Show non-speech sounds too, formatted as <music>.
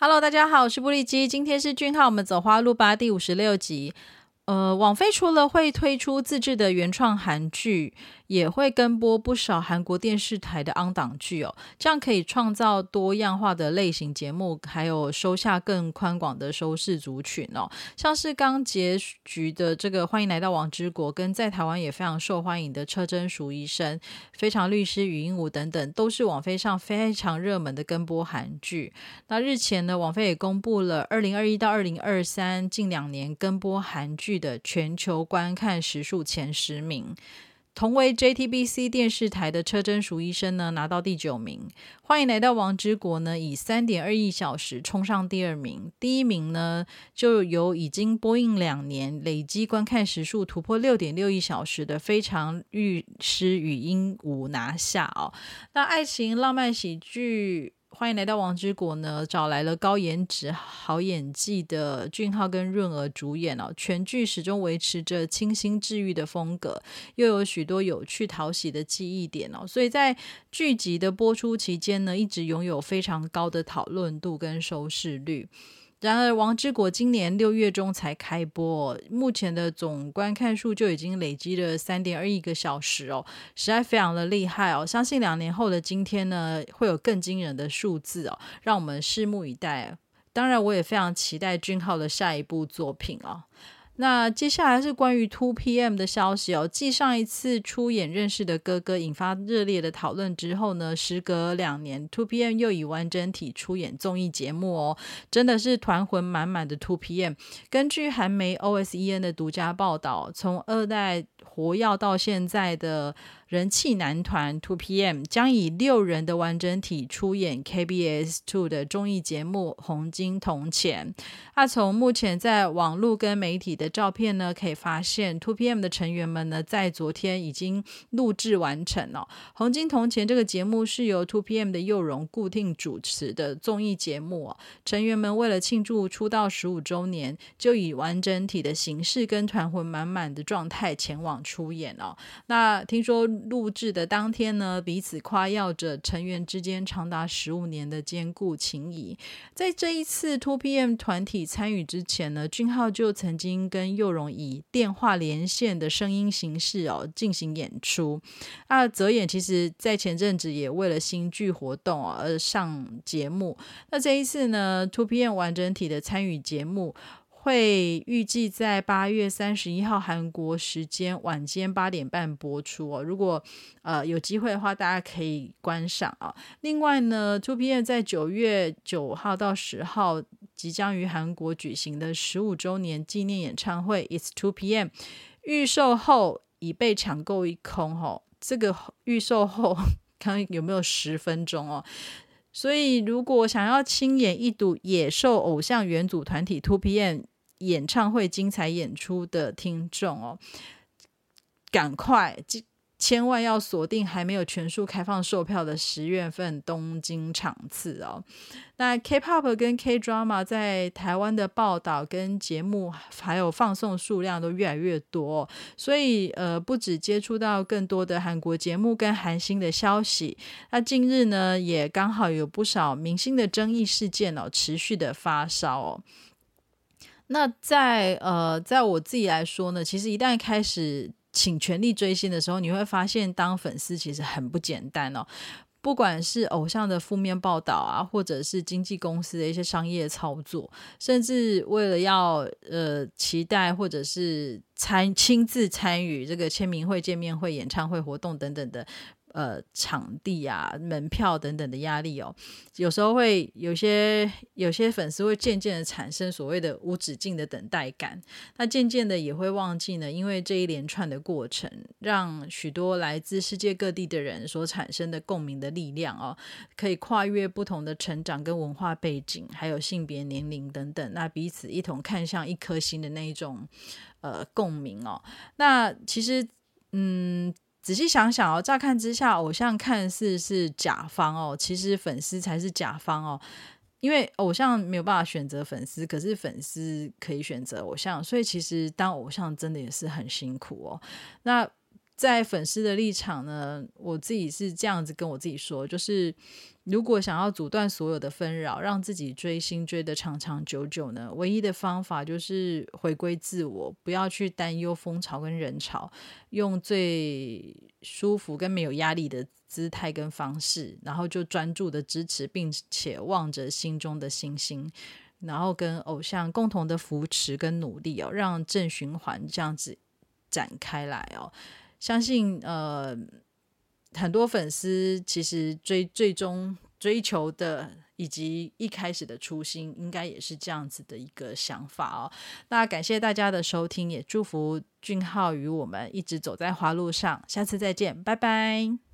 Hello，大家好，我是布利基，今天是俊浩，我们走花路吧第五十六集。呃，网飞除了会推出自制的原创韩剧。也会跟播不少韩国电视台的昂档剧哦，这样可以创造多样化的类型节目，还有收下更宽广的收视族群哦。像是刚结局的这个《欢迎来到王之国》，跟在台湾也非常受欢迎的《车真淑医生》、《非常律师与鹦鹉》等等，都是网飞上非常热门的跟播韩剧。那日前呢，网飞也公布了二零二一到二零二三近两年跟播韩剧的全球观看时数前十名。同为 JTBC 电视台的车真淑医生呢，拿到第九名。欢迎来到王之国呢，以三点二亿小时冲上第二名。第一名呢，就由已经播映两年、累积观看时数突破六点六亿小时的《非常律师与鹦鹉》拿下哦。那爱情浪漫喜剧。欢迎来到王之国呢，找来了高颜值、好演技的俊浩跟润儿主演哦。全剧始终维持着清新治愈的风格，又有许多有趣讨喜的记忆点哦。所以在剧集的播出期间呢，一直拥有非常高的讨论度跟收视率。然而，《王之国》今年六月中才开播，目前的总观看数就已经累积了三点二亿个小时哦，实在非常的厉害哦！相信两年后的今天呢，会有更惊人的数字哦，让我们拭目以待。当然，我也非常期待俊浩的下一部作品哦。那接下来是关于 Two PM 的消息哦。继上一次出演认识的哥哥引发热烈的讨论之后呢，时隔两年，Two PM 又以完整体出演综艺节目哦，真的是团魂满满的 Two PM。根据韩媒 OSEN 的独家报道，从二代活跃到现在的。人气男团 Two PM 将以六人的完整体出演 KBS Two 的综艺节目《红金铜钱》。那从目前在网络跟媒体的照片呢，可以发现 Two PM 的成员们呢，在昨天已经录制完成了《红金铜钱》这个节目是由 Two PM 的佑荣固定主持的综艺节目。成员们为了庆祝出道十五周年，就以完整体的形式跟团魂满满的状态前往出演哦。那听说。录制的当天呢，彼此夸耀着成员之间长达十五年的坚固情谊。在这一次 Two PM 团体参与之前呢，俊浩就曾经跟佑荣以电话连线的声音形式哦进行演出。那，泽演其实在前阵子也为了新剧活动而上节目。那这一次呢，Two PM 完整体的参与节目。会预计在八月三十一号韩国时间晚间八点半播出哦。如果呃有机会的话，大家可以观赏啊。另外呢，Two PM 在九月九号到十号即将于韩国举行的十五周年纪念演唱会，It's Two PM 预售后已被抢购一空哦。这个预售后 <laughs> 看有没有十分钟哦。所以如果想要亲眼一睹野兽偶像元祖团体 Two PM。演唱会精彩演出的听众哦，赶快千万要锁定还没有全数开放售票的十月份东京场次哦。那 K-pop 跟 K-drama 在台湾的报道跟节目还有放送数量都越来越多，所以呃不止接触到更多的韩国节目跟韩星的消息，那近日呢也刚好有不少明星的争议事件哦持续的发烧哦。那在呃，在我自己来说呢，其实一旦开始请全力追星的时候，你会发现当粉丝其实很不简单哦。不管是偶像的负面报道啊，或者是经纪公司的一些商业操作，甚至为了要呃期待或者是参亲自参与这个签名会、见面会、演唱会活动等等的。呃，场地啊，门票等等的压力哦，有时候会有些有些粉丝会渐渐的产生所谓的无止境的等待感，那渐渐的也会忘记呢，因为这一连串的过程，让许多来自世界各地的人所产生的共鸣的力量哦，可以跨越不同的成长跟文化背景，还有性别、年龄等等，那彼此一同看向一颗心的那一种呃共鸣哦，那其实嗯。仔细想想哦，乍看之下，偶像看似是甲方哦，其实粉丝才是甲方哦。因为偶像没有办法选择粉丝，可是粉丝可以选择偶像，所以其实当偶像真的也是很辛苦哦。那在粉丝的立场呢，我自己是这样子跟我自己说，就是如果想要阻断所有的纷扰，让自己追星追得长长久久呢，唯一的方法就是回归自我，不要去担忧风潮跟人潮，用最舒服跟没有压力的姿态跟方式，然后就专注的支持，并且望着心中的星星，然后跟偶像共同的扶持跟努力哦，让正循环这样子展开来哦。相信呃，很多粉丝其实追最终追求的，以及一开始的初心，应该也是这样子的一个想法哦。那感谢大家的收听，也祝福俊浩与我们一直走在花路上。下次再见，拜拜。